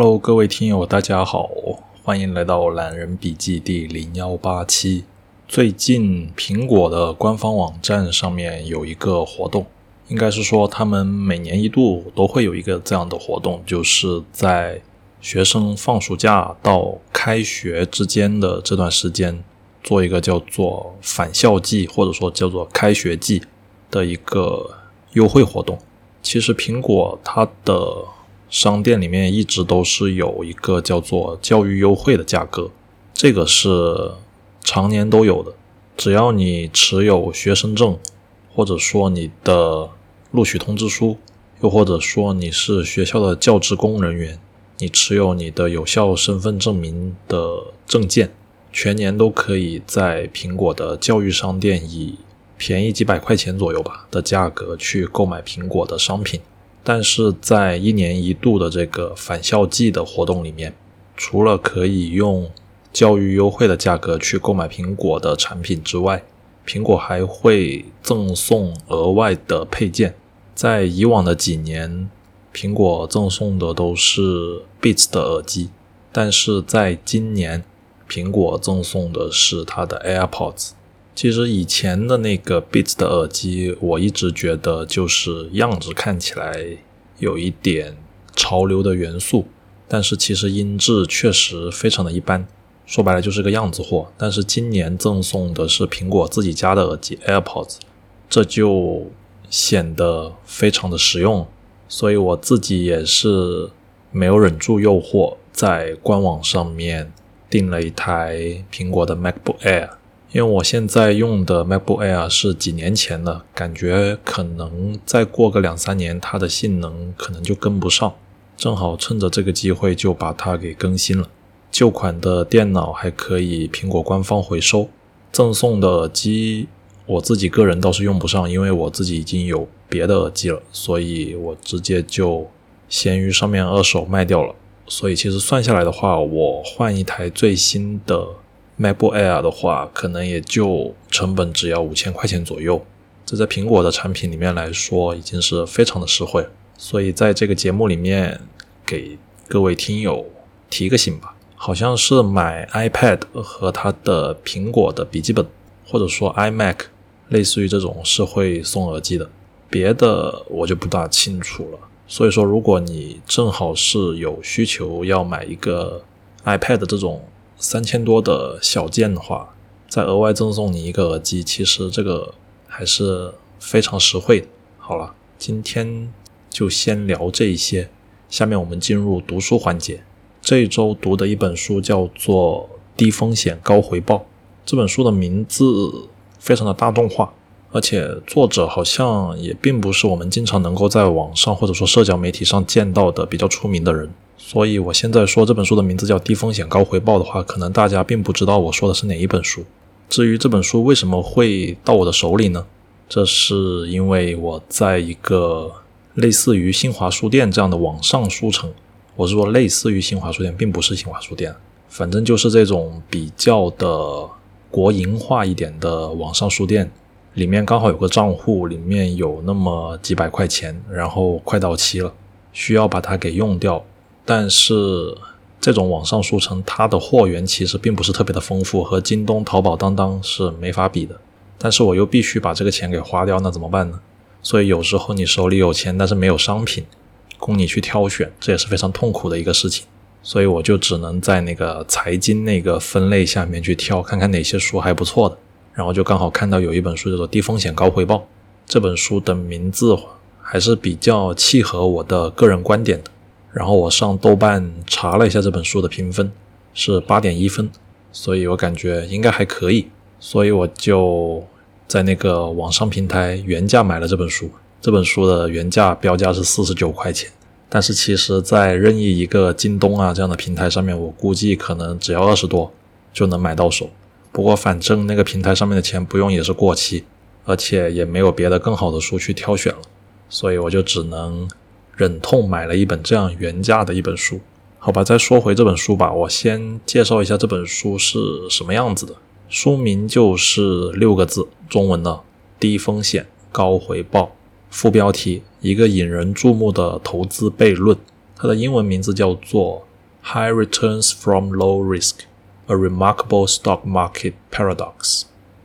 Hello，各位听友，大家好，欢迎来到懒人笔记第零幺八期。最近苹果的官方网站上面有一个活动，应该是说他们每年一度都会有一个这样的活动，就是在学生放暑假到开学之间的这段时间，做一个叫做返校季或者说叫做开学季的一个优惠活动。其实苹果它的商店里面一直都是有一个叫做教育优惠的价格，这个是常年都有的。只要你持有学生证，或者说你的录取通知书，又或者说你是学校的教职工人员，你持有你的有效身份证明的证件，全年都可以在苹果的教育商店以便宜几百块钱左右吧的价格去购买苹果的商品。但是在一年一度的这个返校季的活动里面，除了可以用教育优惠的价格去购买苹果的产品之外，苹果还会赠送额外的配件。在以往的几年，苹果赠送的都是 Beats 的耳机，但是在今年，苹果赠送的是它的 AirPods。其实以前的那个 Beats 的耳机，我一直觉得就是样子看起来有一点潮流的元素，但是其实音质确实非常的一般，说白了就是个样子货。但是今年赠送的是苹果自己家的耳机 AirPods，这就显得非常的实用，所以我自己也是没有忍住诱惑，在官网上面订了一台苹果的 MacBook Air。因为我现在用的 MacBook Air 是几年前的，感觉可能再过个两三年，它的性能可能就跟不上。正好趁着这个机会就把它给更新了。旧款的电脑还可以苹果官方回收，赠送的耳机我自己个人倒是用不上，因为我自己已经有别的耳机了，所以我直接就闲鱼上面二手卖掉了。所以其实算下来的话，我换一台最新的。MacBook Air 的话，可能也就成本只要五千块钱左右，这在苹果的产品里面来说，已经是非常的实惠。所以在这个节目里面，给各位听友提个醒吧，好像是买 iPad 和它的苹果的笔记本，或者说 iMac，类似于这种是会送耳机的，别的我就不大清楚了。所以说，如果你正好是有需求要买一个 iPad 这种。三千多的小件的话，再额外赠送你一个耳机，其实这个还是非常实惠的。好了，今天就先聊这一些，下面我们进入读书环节。这一周读的一本书叫做《低风险高回报》，这本书的名字非常的大众化，而且作者好像也并不是我们经常能够在网上或者说社交媒体上见到的比较出名的人。所以，我现在说这本书的名字叫《低风险高回报》的话，可能大家并不知道我说的是哪一本书。至于这本书为什么会到我的手里呢？这是因为我在一个类似于新华书店这样的网上书城，我是说类似于新华书店，并不是新华书店，反正就是这种比较的国营化一点的网上书店，里面刚好有个账户，里面有那么几百块钱，然后快到期了，需要把它给用掉。但是这种网上书城，它的货源其实并不是特别的丰富，和京东、淘宝、当当是没法比的。但是我又必须把这个钱给花掉，那怎么办呢？所以有时候你手里有钱，但是没有商品供你去挑选，这也是非常痛苦的一个事情。所以我就只能在那个财经那个分类下面去挑，看看哪些书还不错的。然后就刚好看到有一本书叫做《低风险高回报》，这本书的名字还是比较契合我的个人观点的。然后我上豆瓣查了一下这本书的评分是八点一分，所以我感觉应该还可以，所以我就在那个网上平台原价买了这本书。这本书的原价标价是四十九块钱，但是其实，在任意一个京东啊这样的平台上面，我估计可能只要二十多就能买到手。不过反正那个平台上面的钱不用也是过期，而且也没有别的更好的书去挑选了，所以我就只能。忍痛买了一本这样原价的一本书，好吧，再说回这本书吧。我先介绍一下这本书是什么样子的。书名就是六个字，中文的“低风险高回报”。副标题：一个引人注目的投资悖论。它的英文名字叫做《High Returns from Low Risk: A Remarkable Stock Market Paradox》。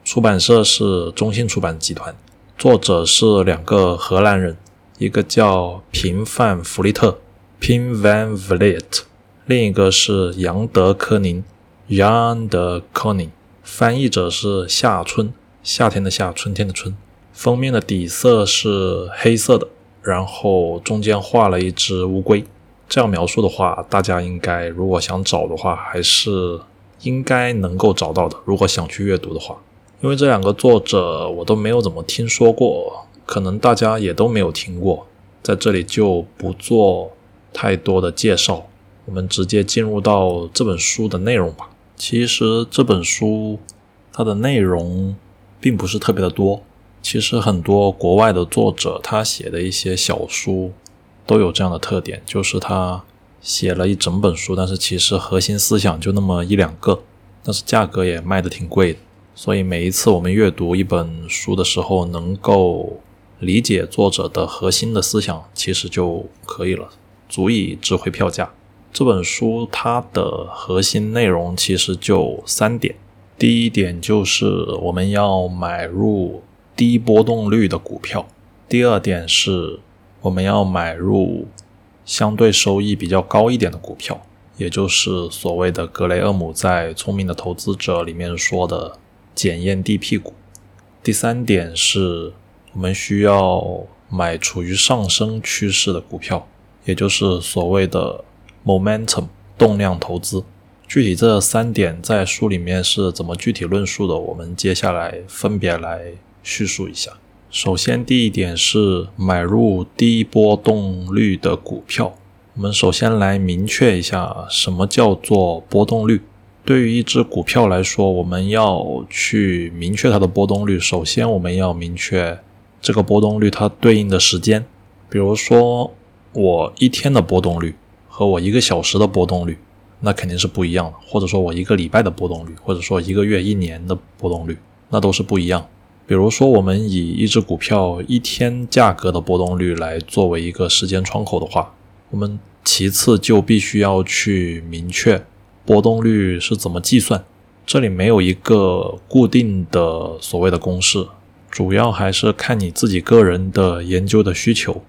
出版社是中信出版集团，作者是两个荷兰人，一个叫平范弗利特 （Pim van Vliet），另一个是杨德科宁 （Jan de k o n i n。翻译者是夏春，夏天的夏，春天的春。封面的底色是黑色的，然后中间画了一只乌龟。这样描述的话，大家应该如果想找的话，还是应该能够找到的。如果想去阅读的话，因为这两个作者我都没有怎么听说过，可能大家也都没有听过，在这里就不做太多的介绍，我们直接进入到这本书的内容吧。其实这本书它的内容并不是特别的多。其实很多国外的作者他写的一些小书都有这样的特点，就是他写了一整本书，但是其实核心思想就那么一两个，但是价格也卖的挺贵的。所以每一次我们阅读一本书的时候，能够理解作者的核心的思想，其实就可以了，足以值回票价。这本书它的核心内容其实就三点，第一点就是我们要买入。低波动率的股票。第二点是，我们要买入相对收益比较高一点的股票，也就是所谓的格雷厄姆在《聪明的投资者》里面说的检验地屁股。第三点是，我们需要买处于上升趋势的股票，也就是所谓的 momentum 动量投资。具体这三点在书里面是怎么具体论述的，我们接下来分别来。叙述一下，首先第一点是买入低波动率的股票。我们首先来明确一下什么叫做波动率。对于一只股票来说，我们要去明确它的波动率。首先，我们要明确这个波动率它对应的时间。比如说，我一天的波动率和我一个小时的波动率，那肯定是不一样的。或者说我一个礼拜的波动率，或者说一个月、一年的波动率，那都是不一样。比如说，我们以一只股票一天价格的波动率来作为一个时间窗口的话，我们其次就必须要去明确波动率是怎么计算。这里没有一个固定的所谓的公式，主要还是看你自己个人的研究的需求。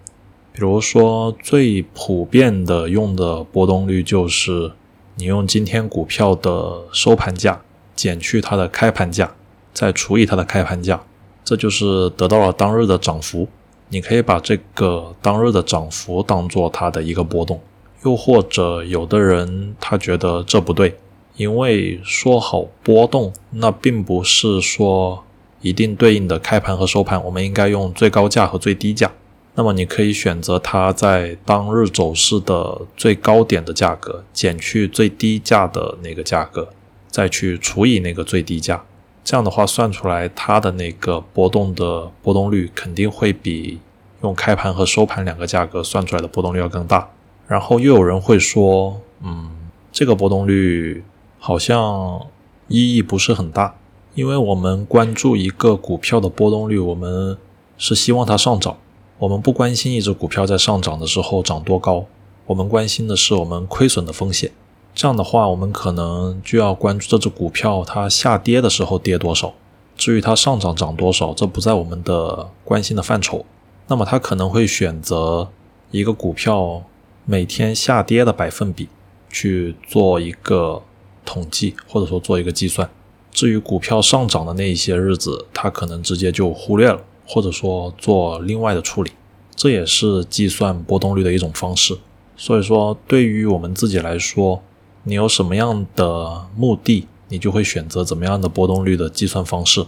比如说，最普遍的用的波动率就是你用今天股票的收盘价减去它的开盘价。再除以它的开盘价，这就是得到了当日的涨幅。你可以把这个当日的涨幅当做它的一个波动。又或者有的人他觉得这不对，因为说好波动，那并不是说一定对应的开盘和收盘，我们应该用最高价和最低价。那么你可以选择它在当日走势的最高点的价格，减去最低价的那个价格，再去除以那个最低价。这样的话算出来，它的那个波动的波动率肯定会比用开盘和收盘两个价格算出来的波动率要更大。然后又有人会说，嗯，这个波动率好像意义不是很大，因为我们关注一个股票的波动率，我们是希望它上涨，我们不关心一只股票在上涨的时候涨多高，我们关心的是我们亏损的风险。这样的话，我们可能就要关注这只股票它下跌的时候跌多少。至于它上涨涨多少，这不在我们的关心的范畴。那么，它可能会选择一个股票每天下跌的百分比去做一个统计，或者说做一个计算。至于股票上涨的那一些日子，它可能直接就忽略了，或者说做另外的处理。这也是计算波动率的一种方式。所以说，对于我们自己来说，你有什么样的目的，你就会选择怎么样的波动率的计算方式。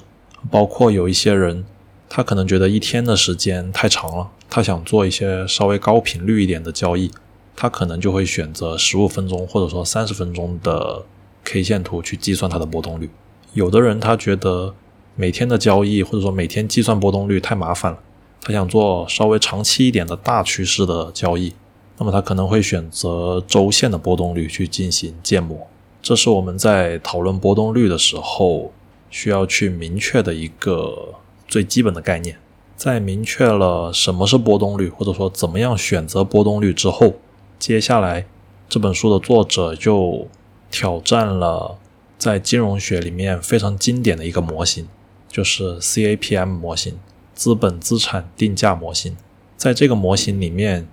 包括有一些人，他可能觉得一天的时间太长了，他想做一些稍微高频率一点的交易，他可能就会选择十五分钟或者说三十分钟的 K 线图去计算它的波动率。有的人他觉得每天的交易或者说每天计算波动率太麻烦了，他想做稍微长期一点的大趋势的交易。那么他可能会选择周线的波动率去进行建模，这是我们在讨论波动率的时候需要去明确的一个最基本的概念。在明确了什么是波动率，或者说怎么样选择波动率之后，接下来这本书的作者就挑战了在金融学里面非常经典的一个模型，就是 CAPM 模型——资本资产定价模型。在这个模型里面，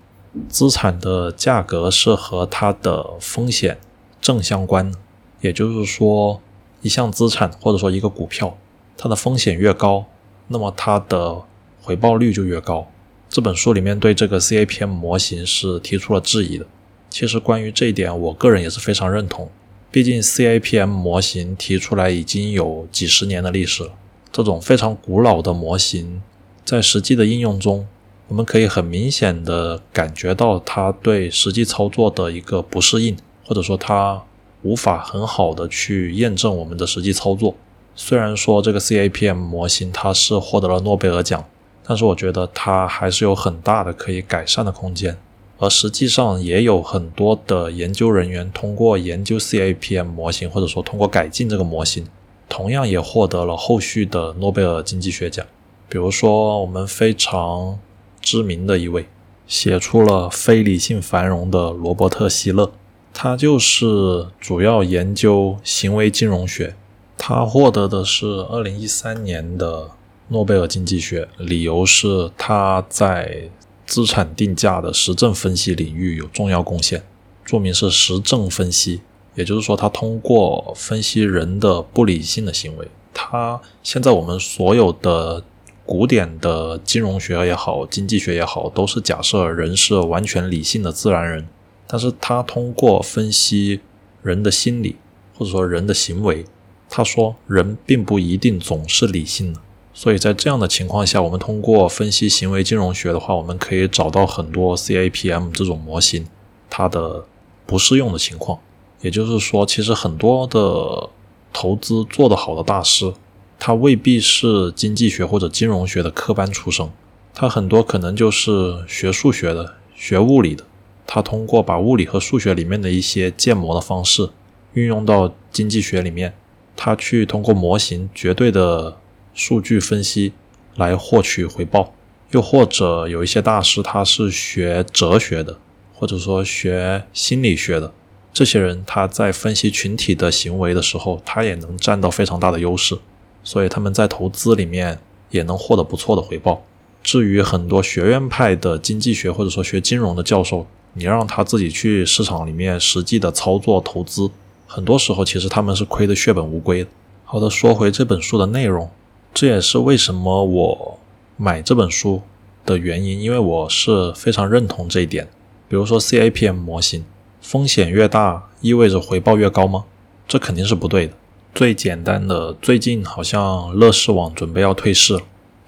资产的价格是和它的风险正相关，也就是说，一项资产或者说一个股票，它的风险越高，那么它的回报率就越高。这本书里面对这个 CAPM 模型是提出了质疑的。其实关于这一点，我个人也是非常认同。毕竟 CAPM 模型提出来已经有几十年的历史了，这种非常古老的模型，在实际的应用中，我们可以很明显的感觉到它对实际操作的一个不适应，或者说它无法很好的去验证我们的实际操作。虽然说这个 CAPM 模型它是获得了诺贝尔奖。但是我觉得它还是有很大的可以改善的空间，而实际上也有很多的研究人员通过研究 CAPM 模型，或者说通过改进这个模型，同样也获得了后续的诺贝尔经济学奖。比如说我们非常知名的一位，写出了《非理性繁荣》的罗伯特希勒，他就是主要研究行为金融学，他获得的是二零一三年的。诺贝尔经济学，理由是他在资产定价的实证分析领域有重要贡献，注明是实证分析，也就是说，他通过分析人的不理性的行为。他现在我们所有的古典的金融学也好，经济学也好，都是假设人是完全理性的自然人，但是他通过分析人的心理或者说人的行为，他说人并不一定总是理性的。所以在这样的情况下，我们通过分析行为金融学的话，我们可以找到很多 CAPM 这种模型它的不适用的情况。也就是说，其实很多的投资做得好的大师，他未必是经济学或者金融学的科班出身，他很多可能就是学数学的、学物理的。他通过把物理和数学里面的一些建模的方式运用到经济学里面，他去通过模型绝对的。数据分析来获取回报，又或者有一些大师他是学哲学的，或者说学心理学的，这些人他在分析群体的行为的时候，他也能占到非常大的优势，所以他们在投资里面也能获得不错的回报。至于很多学院派的经济学或者说学金融的教授，你让他自己去市场里面实际的操作投资，很多时候其实他们是亏得血本无归的。好的，说回这本书的内容。这也是为什么我买这本书的原因，因为我是非常认同这一点。比如说 CAPM 模型，风险越大意味着回报越高吗？这肯定是不对的。最简单的，最近好像乐视网准备要退市，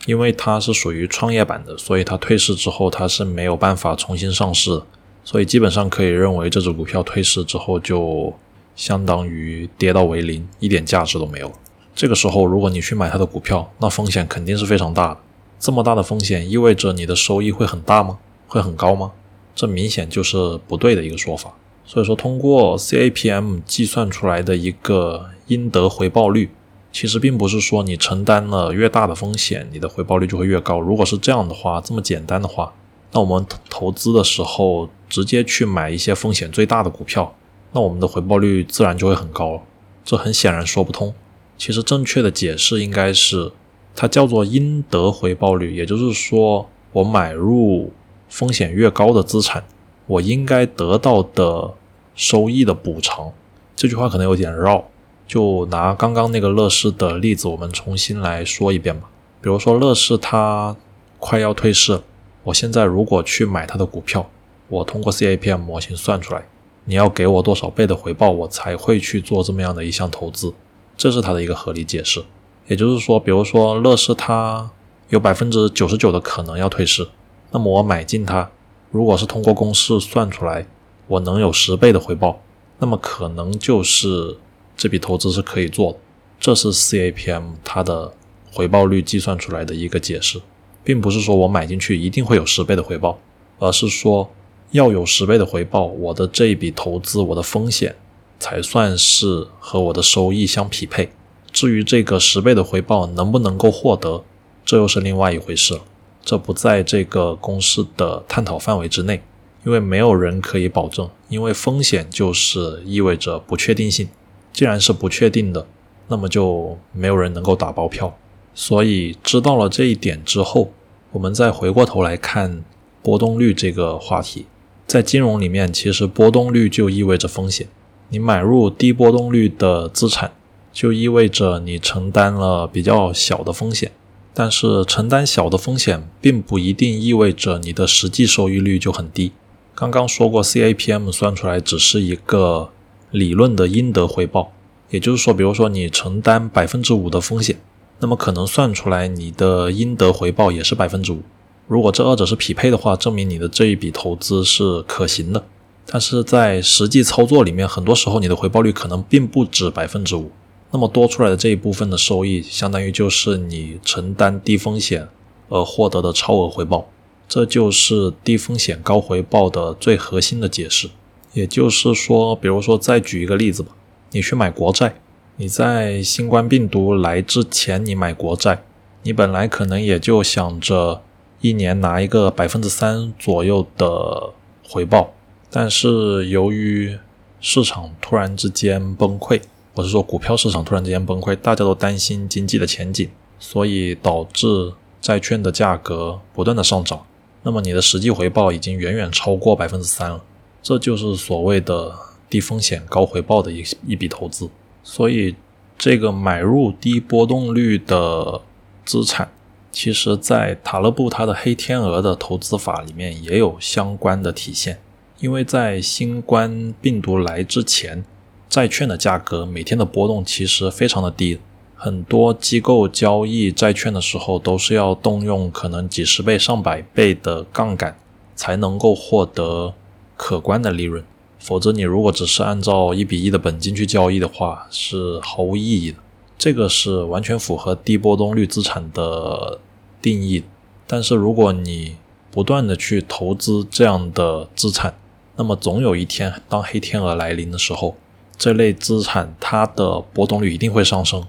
因为它是属于创业板的，所以它退市之后它是没有办法重新上市，所以基本上可以认为这只股票退市之后就相当于跌到为零，一点价值都没有。这个时候，如果你去买它的股票，那风险肯定是非常大的。这么大的风险意味着你的收益会很大吗？会很高吗？这明显就是不对的一个说法。所以说，通过 CAPM 计算出来的一个应得回报率，其实并不是说你承担了越大的风险，你的回报率就会越高。如果是这样的话，这么简单的话，那我们投资的时候直接去买一些风险最大的股票，那我们的回报率自然就会很高。这很显然说不通。其实正确的解释应该是，它叫做应得回报率，也就是说，我买入风险越高的资产，我应该得到的收益的补偿。这句话可能有点绕，就拿刚刚那个乐视的例子，我们重新来说一遍吧。比如说，乐视它快要退市，我现在如果去买它的股票，我通过 CAPM 模型算出来，你要给我多少倍的回报，我才会去做这么样的一项投资。这是它的一个合理解释，也就是说，比如说乐视它有百分之九十九的可能要退市，那么我买进它，如果是通过公式算出来，我能有十倍的回报，那么可能就是这笔投资是可以做。这是 CAPM 它的回报率计算出来的一个解释，并不是说我买进去一定会有十倍的回报，而是说要有十倍的回报，我的这一笔投资，我的风险。才算是和我的收益相匹配。至于这个十倍的回报能不能够获得，这又是另外一回事了。这不在这个公式的探讨范围之内。因为没有人可以保证，因为风险就是意味着不确定性。既然是不确定的，那么就没有人能够打包票。所以知道了这一点之后，我们再回过头来看波动率这个话题，在金融里面，其实波动率就意味着风险。你买入低波动率的资产，就意味着你承担了比较小的风险。但是承担小的风险，并不一定意味着你的实际收益率就很低。刚刚说过，CAPM 算出来只是一个理论的应得回报，也就是说，比如说你承担百分之五的风险。那么可能算出来你的应得回报也是百分之五。如果这二者是匹配的话，证明你的这一笔投资是可行的。但是在实际操作里面，很多时候你的回报率可能并不止百分之五。那么多出来的这一部分的收益，相当于就是你承担低风险而获得的超额回报。这就是低风险高回报的最核心的解释。也就是说，比如说再举一个例子吧，你去买国债。你在新冠病毒来之前，你买国债，你本来可能也就想着一年拿一个百分之三左右的回报，但是由于市场突然之间崩溃，我是说股票市场突然之间崩溃，大家都担心经济的前景，所以导致债券的价格不断的上涨，那么你的实际回报已经远远超过百分之三了，这就是所谓的低风险高回报的一一笔投资。所以，这个买入低波动率的资产，其实，在塔勒布他的黑天鹅的投资法里面也有相关的体现。因为在新冠病毒来之前，债券的价格每天的波动其实非常的低，很多机构交易债券的时候都是要动用可能几十倍、上百倍的杠杆，才能够获得可观的利润。否则，你如果只是按照一比一的本金去交易的话，是毫无意义的。这个是完全符合低波动率资产的定义。但是，如果你不断的去投资这样的资产，那么总有一天，当黑天鹅来临的时候，这类资产它的波动率一定会上升，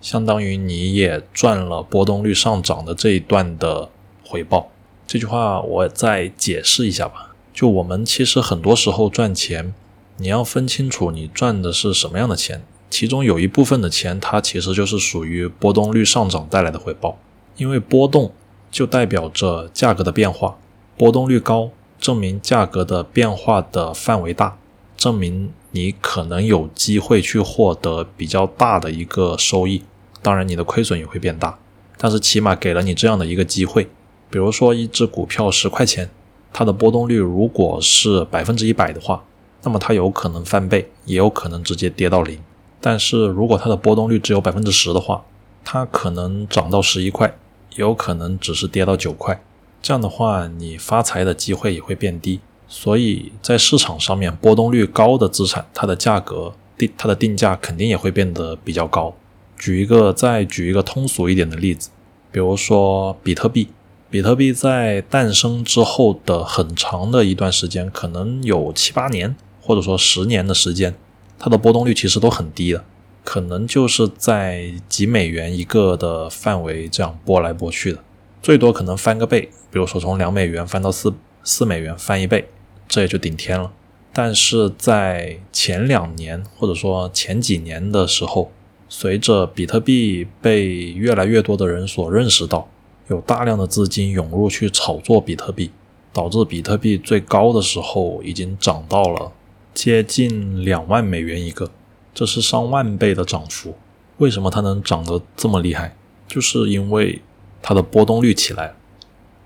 相当于你也赚了波动率上涨的这一段的回报。这句话我再解释一下吧。就我们其实很多时候赚钱，你要分清楚你赚的是什么样的钱。其中有一部分的钱，它其实就是属于波动率上涨带来的回报。因为波动就代表着价格的变化，波动率高，证明价格的变化的范围大，证明你可能有机会去获得比较大的一个收益。当然，你的亏损也会变大，但是起码给了你这样的一个机会。比如说，一只股票十块钱。它的波动率如果是百分之一百的话，那么它有可能翻倍，也有可能直接跌到零。但是如果它的波动率只有百分之十的话，它可能涨到十一块，也有可能只是跌到九块。这样的话，你发财的机会也会变低。所以在市场上面，波动率高的资产，它的价格定它的定价肯定也会变得比较高。举一个再举一个通俗一点的例子，比如说比特币。比特币在诞生之后的很长的一段时间，可能有七八年，或者说十年的时间，它的波动率其实都很低的，可能就是在几美元一个的范围这样波来波去的，最多可能翻个倍，比如说从两美元翻到四四美元，翻一倍，这也就顶天了。但是在前两年或者说前几年的时候，随着比特币被越来越多的人所认识到。有大量的资金涌入去炒作比特币，导致比特币最高的时候已经涨到了接近两万美元一个，这是上万倍的涨幅。为什么它能涨得这么厉害？就是因为它的波动率起来，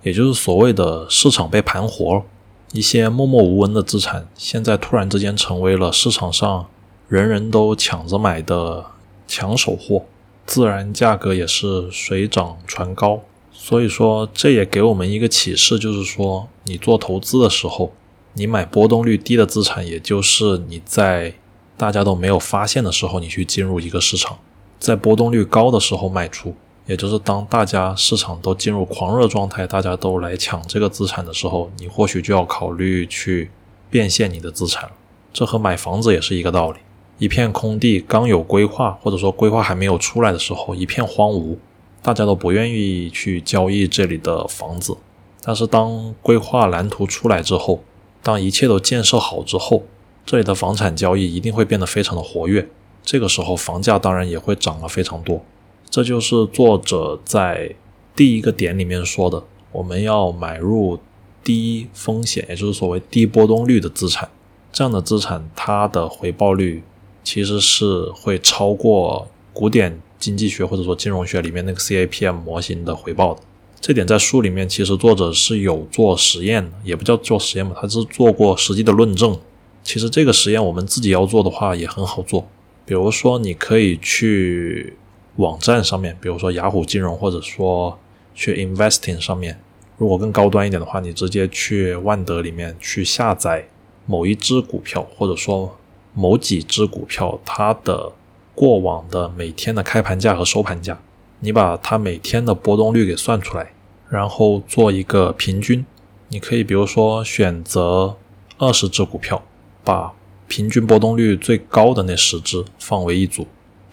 也就是所谓的市场被盘活。一些默默无闻的资产，现在突然之间成为了市场上人人都抢着买的抢手货，自然价格也是水涨船高。所以说，这也给我们一个启示，就是说，你做投资的时候，你买波动率低的资产，也就是你在大家都没有发现的时候，你去进入一个市场；在波动率高的时候卖出，也就是当大家市场都进入狂热状态，大家都来抢这个资产的时候，你或许就要考虑去变现你的资产了。这和买房子也是一个道理，一片空地刚有规划，或者说规划还没有出来的时候，一片荒芜。大家都不愿意去交易这里的房子，但是当规划蓝图出来之后，当一切都建设好之后，这里的房产交易一定会变得非常的活跃。这个时候，房价当然也会涨了非常多。这就是作者在第一个点里面说的：我们要买入低风险，也就是所谓低波动率的资产。这样的资产，它的回报率其实是会超过古典经济学或者说金融学里面那个 CAPM 模型的回报的。这点在书里面其实作者是有做实验的，也不叫做实验吧，他是做过实际的论证。其实这个实验我们自己要做的话也很好做。比如说，你可以去网站上面，比如说雅虎金融，或者说去 Investing 上面。如果更高端一点的话，你直接去万德里面去下载某一只股票，或者说某几只股票它的过往的每天的开盘价和收盘价，你把它每天的波动率给算出来，然后做一个平均。你可以比如说选择二十只股票，把平均波动率最高的那十只放为一组，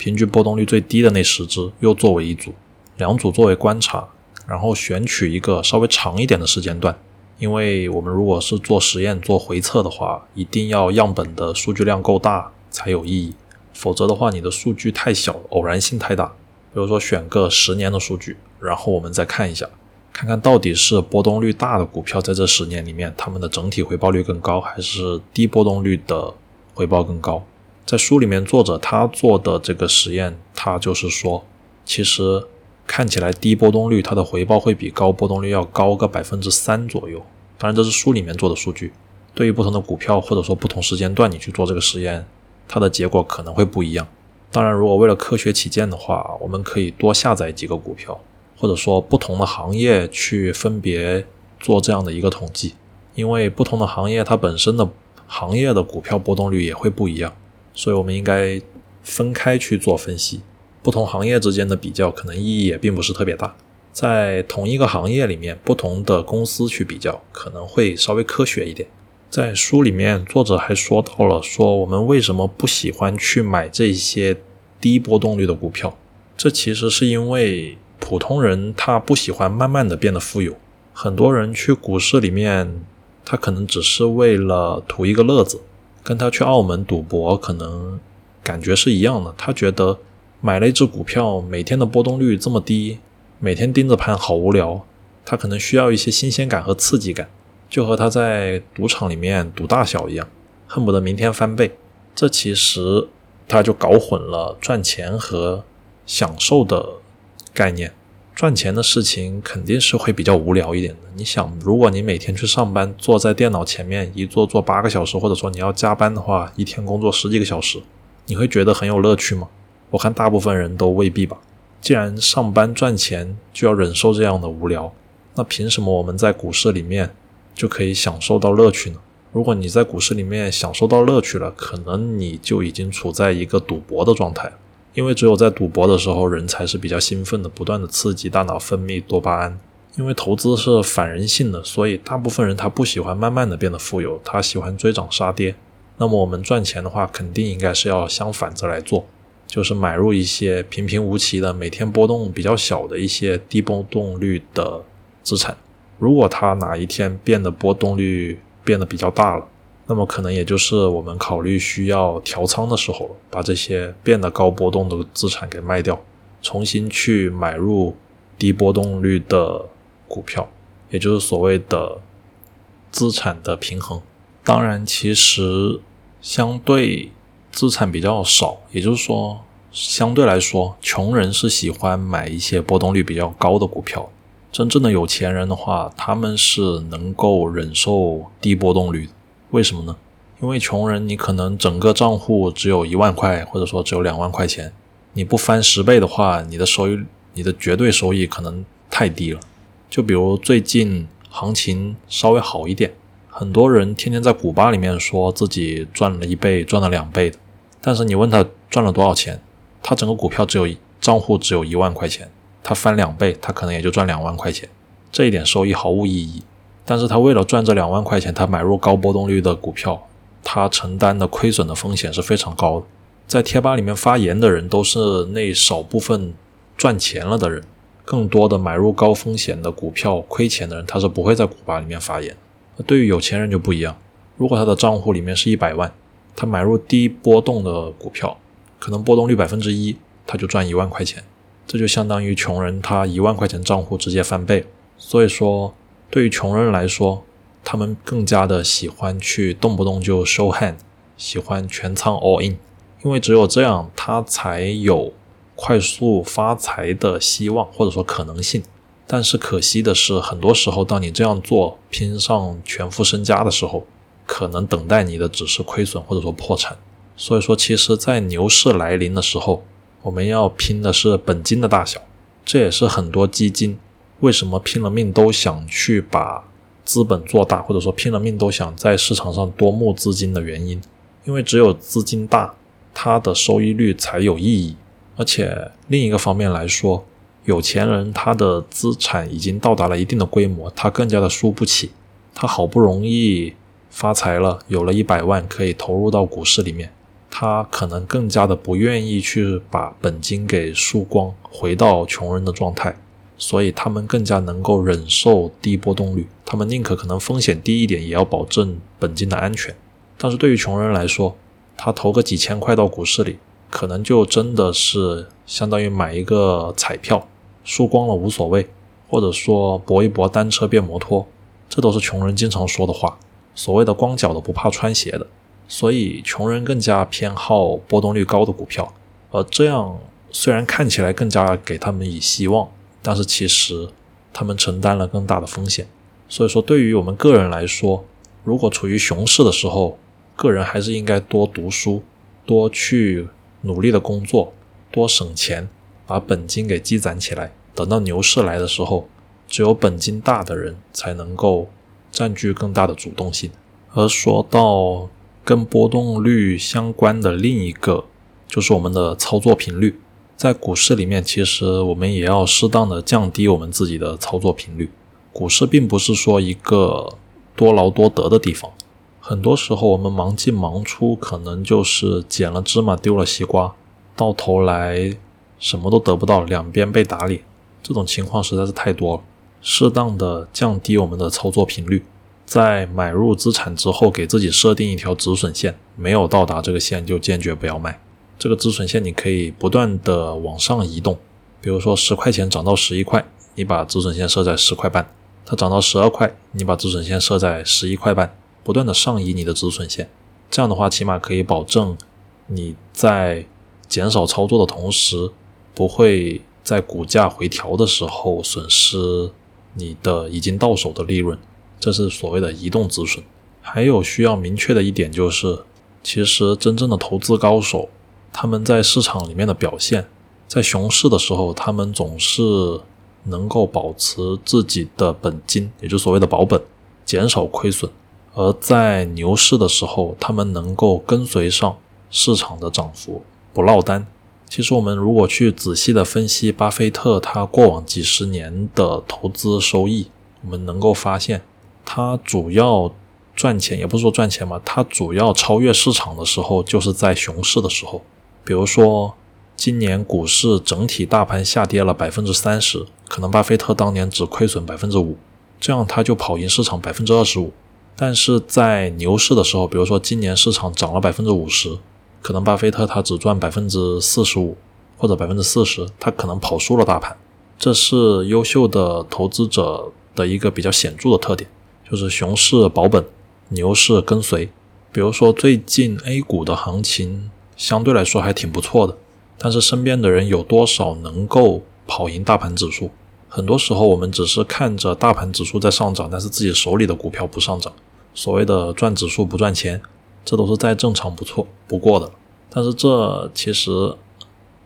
平均波动率最低的那十只又作为一组，两组作为观察，然后选取一个稍微长一点的时间段，因为我们如果是做实验做回测的话，一定要样本的数据量够大才有意义，否则的话你的数据太小，偶然性太大。比如说选个十年的数据，然后我们再看一下，看看到底是波动率大的股票在这十年里面，它们的整体回报率更高，还是低波动率的？回报更高，在书里面作者他做的这个实验，他就是说，其实看起来低波动率它的回报会比高波动率要高个百分之三左右。当然这是书里面做的数据，对于不同的股票或者说不同时间段你去做这个实验，它的结果可能会不一样。当然，如果为了科学起见的话，我们可以多下载几个股票，或者说不同的行业去分别做这样的一个统计，因为不同的行业它本身的。行业的股票波动率也会不一样，所以我们应该分开去做分析。不同行业之间的比较可能意义也并不是特别大。在同一个行业里面，不同的公司去比较可能会稍微科学一点。在书里面，作者还说到了说我们为什么不喜欢去买这些低波动率的股票，这其实是因为普通人他不喜欢慢慢的变得富有。很多人去股市里面。他可能只是为了图一个乐子，跟他去澳门赌博可能感觉是一样的。他觉得买了一只股票，每天的波动率这么低，每天盯着盘好无聊。他可能需要一些新鲜感和刺激感，就和他在赌场里面赌大小一样，恨不得明天翻倍。这其实他就搞混了赚钱和享受的概念。赚钱的事情肯定是会比较无聊一点的。你想，如果你每天去上班，坐在电脑前面一坐坐八个小时，或者说你要加班的话，一天工作十几个小时，你会觉得很有乐趣吗？我看大部分人都未必吧。既然上班赚钱就要忍受这样的无聊，那凭什么我们在股市里面就可以享受到乐趣呢？如果你在股市里面享受到乐趣了，可能你就已经处在一个赌博的状态。因为只有在赌博的时候，人才是比较兴奋的，不断的刺激大脑分泌多巴胺。因为投资是反人性的，所以大部分人他不喜欢慢慢的变得富有，他喜欢追涨杀跌。那么我们赚钱的话，肯定应该是要相反着来做，就是买入一些平平无奇的、每天波动比较小的一些低波动率的资产。如果它哪一天变得波动率变得比较大了，那么可能也就是我们考虑需要调仓的时候了，把这些变得高波动的资产给卖掉，重新去买入低波动率的股票，也就是所谓的资产的平衡。当然，其实相对资产比较少，也就是说，相对来说，穷人是喜欢买一些波动率比较高的股票。真正的有钱人的话，他们是能够忍受低波动率。为什么呢？因为穷人，你可能整个账户只有一万块，或者说只有两万块钱，你不翻十倍的话，你的收益，你的绝对收益可能太低了。就比如最近行情稍微好一点，很多人天天在股吧里面说自己赚了一倍、赚了两倍的，但是你问他赚了多少钱，他整个股票只有账户只有一万块钱，他翻两倍，他可能也就赚两万块钱，这一点收益毫无意义。但是他为了赚这两万块钱，他买入高波动率的股票，他承担的亏损的风险是非常高的。在贴吧里面发言的人都是那少部分赚钱了的人，更多的买入高风险的股票亏钱的人，他是不会在股吧里面发言。对于有钱人就不一样，如果他的账户里面是一百万，他买入低波动的股票，可能波动率百分之一，他就赚一万块钱，这就相当于穷人他一万块钱账户直接翻倍。所以说，对于穷人来说，他们更加的喜欢去动不动就 show hand，喜欢全仓 all in，因为只有这样，他才有快速发财的希望或者说可能性。但是可惜的是，很多时候当你这样做拼上全副身家的时候，可能等待你的只是亏损或者说破产。所以说，其实，在牛市来临的时候，我们要拼的是本金的大小。这也是很多基金为什么拼了命都想去把资本做大，或者说拼了命都想在市场上多募资金的原因。因为只有资金大，它的收益率才有意义。而且另一个方面来说，有钱人他的资产已经到达了一定的规模，他更加的输不起。他好不容易。发财了，有了一百万可以投入到股市里面，他可能更加的不愿意去把本金给输光，回到穷人的状态，所以他们更加能够忍受低波动率，他们宁可可能风险低一点，也要保证本金的安全。但是对于穷人来说，他投个几千块到股市里，可能就真的是相当于买一个彩票，输光了无所谓，或者说搏一搏单车变摩托，这都是穷人经常说的话。所谓的光脚的不怕穿鞋的，所以穷人更加偏好波动率高的股票，而这样虽然看起来更加给他们以希望，但是其实他们承担了更大的风险。所以说，对于我们个人来说，如果处于熊市的时候，个人还是应该多读书，多去努力的工作，多省钱，把本金给积攒起来。等到牛市来的时候，只有本金大的人才能够。占据更大的主动性。而说到跟波动率相关的另一个，就是我们的操作频率。在股市里面，其实我们也要适当的降低我们自己的操作频率。股市并不是说一个多劳多得的地方，很多时候我们忙进忙出，可能就是捡了芝麻丢了西瓜，到头来什么都得不到，两边被打脸，这种情况实在是太多了。适当的降低我们的操作频率，在买入资产之后，给自己设定一条止损线，没有到达这个线就坚决不要卖。这个止损线你可以不断的往上移动，比如说十块钱涨到十一块，你把止损线设在十块半；它涨到十二块，你把止损线设在十一块半，不断的上移你的止损线。这样的话，起码可以保证你在减少操作的同时，不会在股价回调的时候损失。你的已经到手的利润，这是所谓的移动止损。还有需要明确的一点就是，其实真正的投资高手，他们在市场里面的表现，在熊市的时候，他们总是能够保持自己的本金，也就是所谓的保本，减少亏损；而在牛市的时候，他们能够跟随上市场的涨幅，不落单。其实我们如果去仔细的分析巴菲特他过往几十年的投资收益，我们能够发现，他主要赚钱也不是说赚钱嘛，他主要超越市场的时候就是在熊市的时候。比如说今年股市整体大盘下跌了百分之三十，可能巴菲特当年只亏损百分之五，这样他就跑赢市场百分之二十五。但是在牛市的时候，比如说今年市场涨了百分之五十。可能巴菲特他只赚百分之四十五或者百分之四十，他可能跑输了大盘。这是优秀的投资者的一个比较显著的特点，就是熊市保本，牛市跟随。比如说最近 A 股的行情相对来说还挺不错的，但是身边的人有多少能够跑赢大盘指数？很多时候我们只是看着大盘指数在上涨，但是自己手里的股票不上涨，所谓的赚指数不赚钱。这都是再正常不错不过的，但是这其实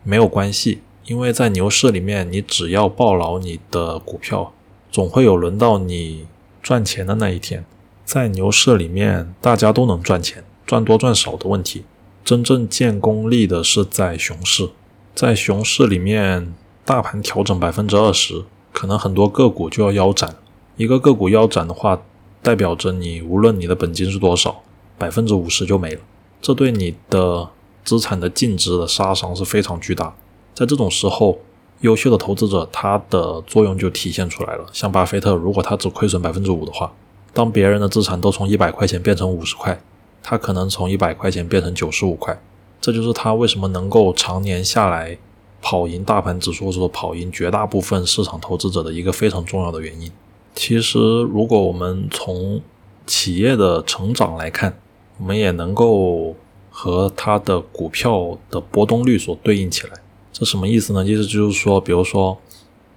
没有关系，因为在牛市里面，你只要抱牢你的股票，总会有轮到你赚钱的那一天。在牛市里面，大家都能赚钱，赚多赚少的问题。真正见功力的是在熊市，在熊市里面，大盘调整百分之二十，可能很多个股就要腰斩。一个个股腰斩的话，代表着你无论你的本金是多少。百分之五十就没了，这对你的资产的净值的杀伤是非常巨大。在这种时候，优秀的投资者他的作用就体现出来了。像巴菲特，如果他只亏损百分之五的话，当别人的资产都从一百块钱变成五十块，它可能从一百块钱变成九十五块。这就是他为什么能够常年下来跑赢大盘指数，或者说跑赢绝大部分市场投资者的一个非常重要的原因。其实，如果我们从企业的成长来看，我们也能够和它的股票的波动率所对应起来。这什么意思呢？意思就是说，比如说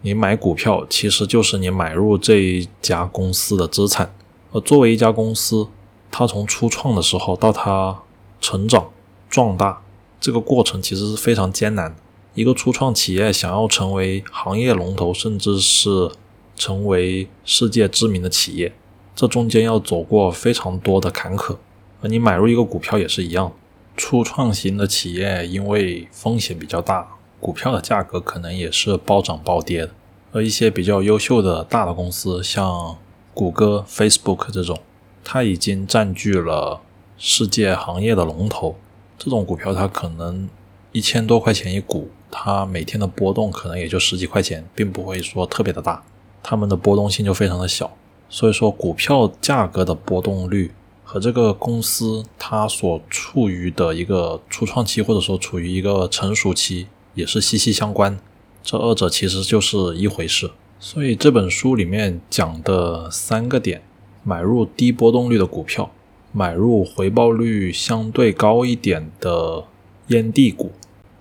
你买股票，其实就是你买入这一家公司的资产。而作为一家公司，它从初创的时候到它成长壮大，这个过程其实是非常艰难的。一个初创企业想要成为行业龙头，甚至是成为世界知名的企业，这中间要走过非常多的坎坷。而你买入一个股票也是一样，初创型的企业因为风险比较大，股票的价格可能也是暴涨暴跌的。而一些比较优秀的大的公司，像谷歌、Facebook 这种，它已经占据了世界行业的龙头，这种股票它可能一千多块钱一股，它每天的波动可能也就十几块钱，并不会说特别的大。它们的波动性就非常的小，所以说股票价格的波动率和这个公司它所处于的一个初创期或者说处于一个成熟期也是息息相关，这二者其实就是一回事。所以这本书里面讲的三个点：买入低波动率的股票，买入回报率相对高一点的烟蒂股，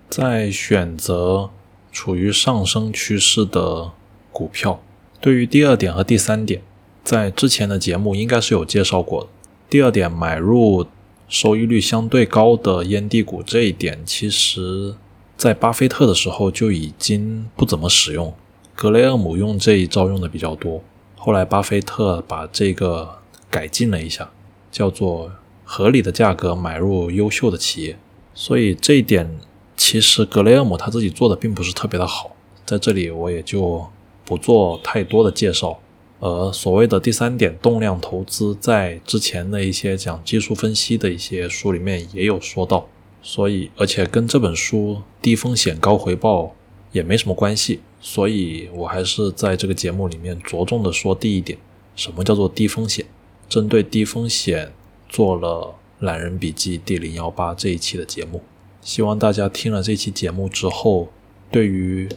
再选择处于上升趋势的股票。对于第二点和第三点，在之前的节目应该是有介绍过的。第二点，买入收益率相对高的烟蒂股这一点，其实在巴菲特的时候就已经不怎么使用，格雷厄姆用这一招用的比较多。后来巴菲特把这个改进了一下，叫做合理的价格买入优秀的企业。所以这一点其实格雷厄姆他自己做的并不是特别的好，在这里我也就。不做太多的介绍，而所谓的第三点动量投资，在之前的一些讲技术分析的一些书里面也有说到，所以而且跟这本书低风险高回报也没什么关系，所以我还是在这个节目里面着重的说第一点，什么叫做低风险？针对低风险做了懒人笔记第零幺八这一期的节目，希望大家听了这期节目之后，对于。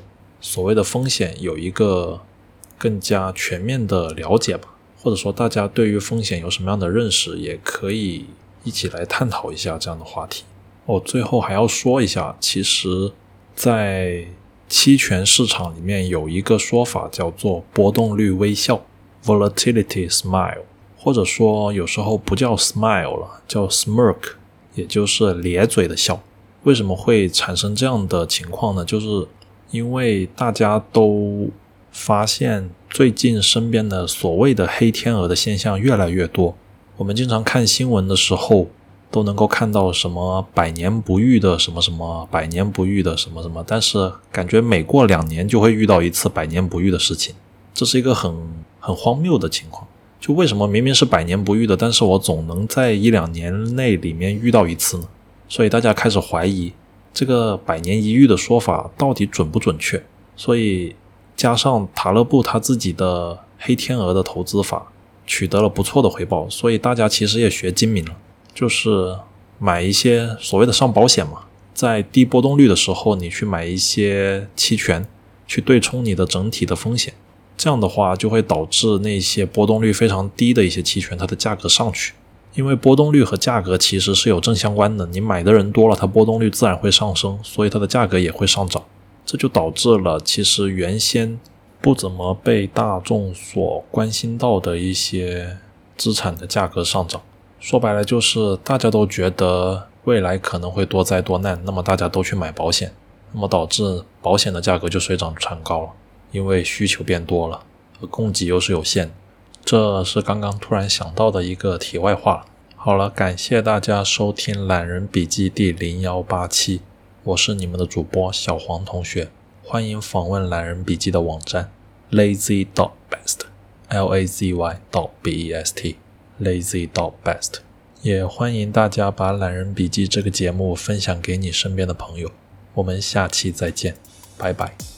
所谓的风险有一个更加全面的了解吧，或者说大家对于风险有什么样的认识，也可以一起来探讨一下这样的话题。哦，最后还要说一下，其实，在期权市场里面有一个说法叫做波动率微笑 （volatility smile），或者说有时候不叫 smile 了，叫 smirk，也就是咧嘴的笑。为什么会产生这样的情况呢？就是因为大家都发现最近身边的所谓的黑天鹅的现象越来越多，我们经常看新闻的时候都能够看到什么百年不遇的什么什么，百年不遇的什么什么，但是感觉每过两年就会遇到一次百年不遇的事情，这是一个很很荒谬的情况。就为什么明明是百年不遇的，但是我总能在一两年内里面遇到一次呢？所以大家开始怀疑。这个百年一遇的说法到底准不准确？所以加上塔勒布他自己的黑天鹅的投资法取得了不错的回报，所以大家其实也学精明了，就是买一些所谓的上保险嘛，在低波动率的时候，你去买一些期权，去对冲你的整体的风险，这样的话就会导致那些波动率非常低的一些期权，它的价格上去。因为波动率和价格其实是有正相关的，你买的人多了，它波动率自然会上升，所以它的价格也会上涨。这就导致了其实原先不怎么被大众所关心到的一些资产的价格上涨。说白了就是大家都觉得未来可能会多灾多难，那么大家都去买保险，那么导致保险的价格就水涨船高了，因为需求变多了，而供给又是有限。这是刚刚突然想到的一个题外话。好了，感谢大家收听《懒人笔记》第零幺八期，我是你们的主播小黄同学，欢迎访问《懒人笔记》的网站 lazy dot best，l a z y dot b e s t Lazy Dog best，也欢迎大家把《懒人笔记》这个节目分享给你身边的朋友，我们下期再见，拜拜。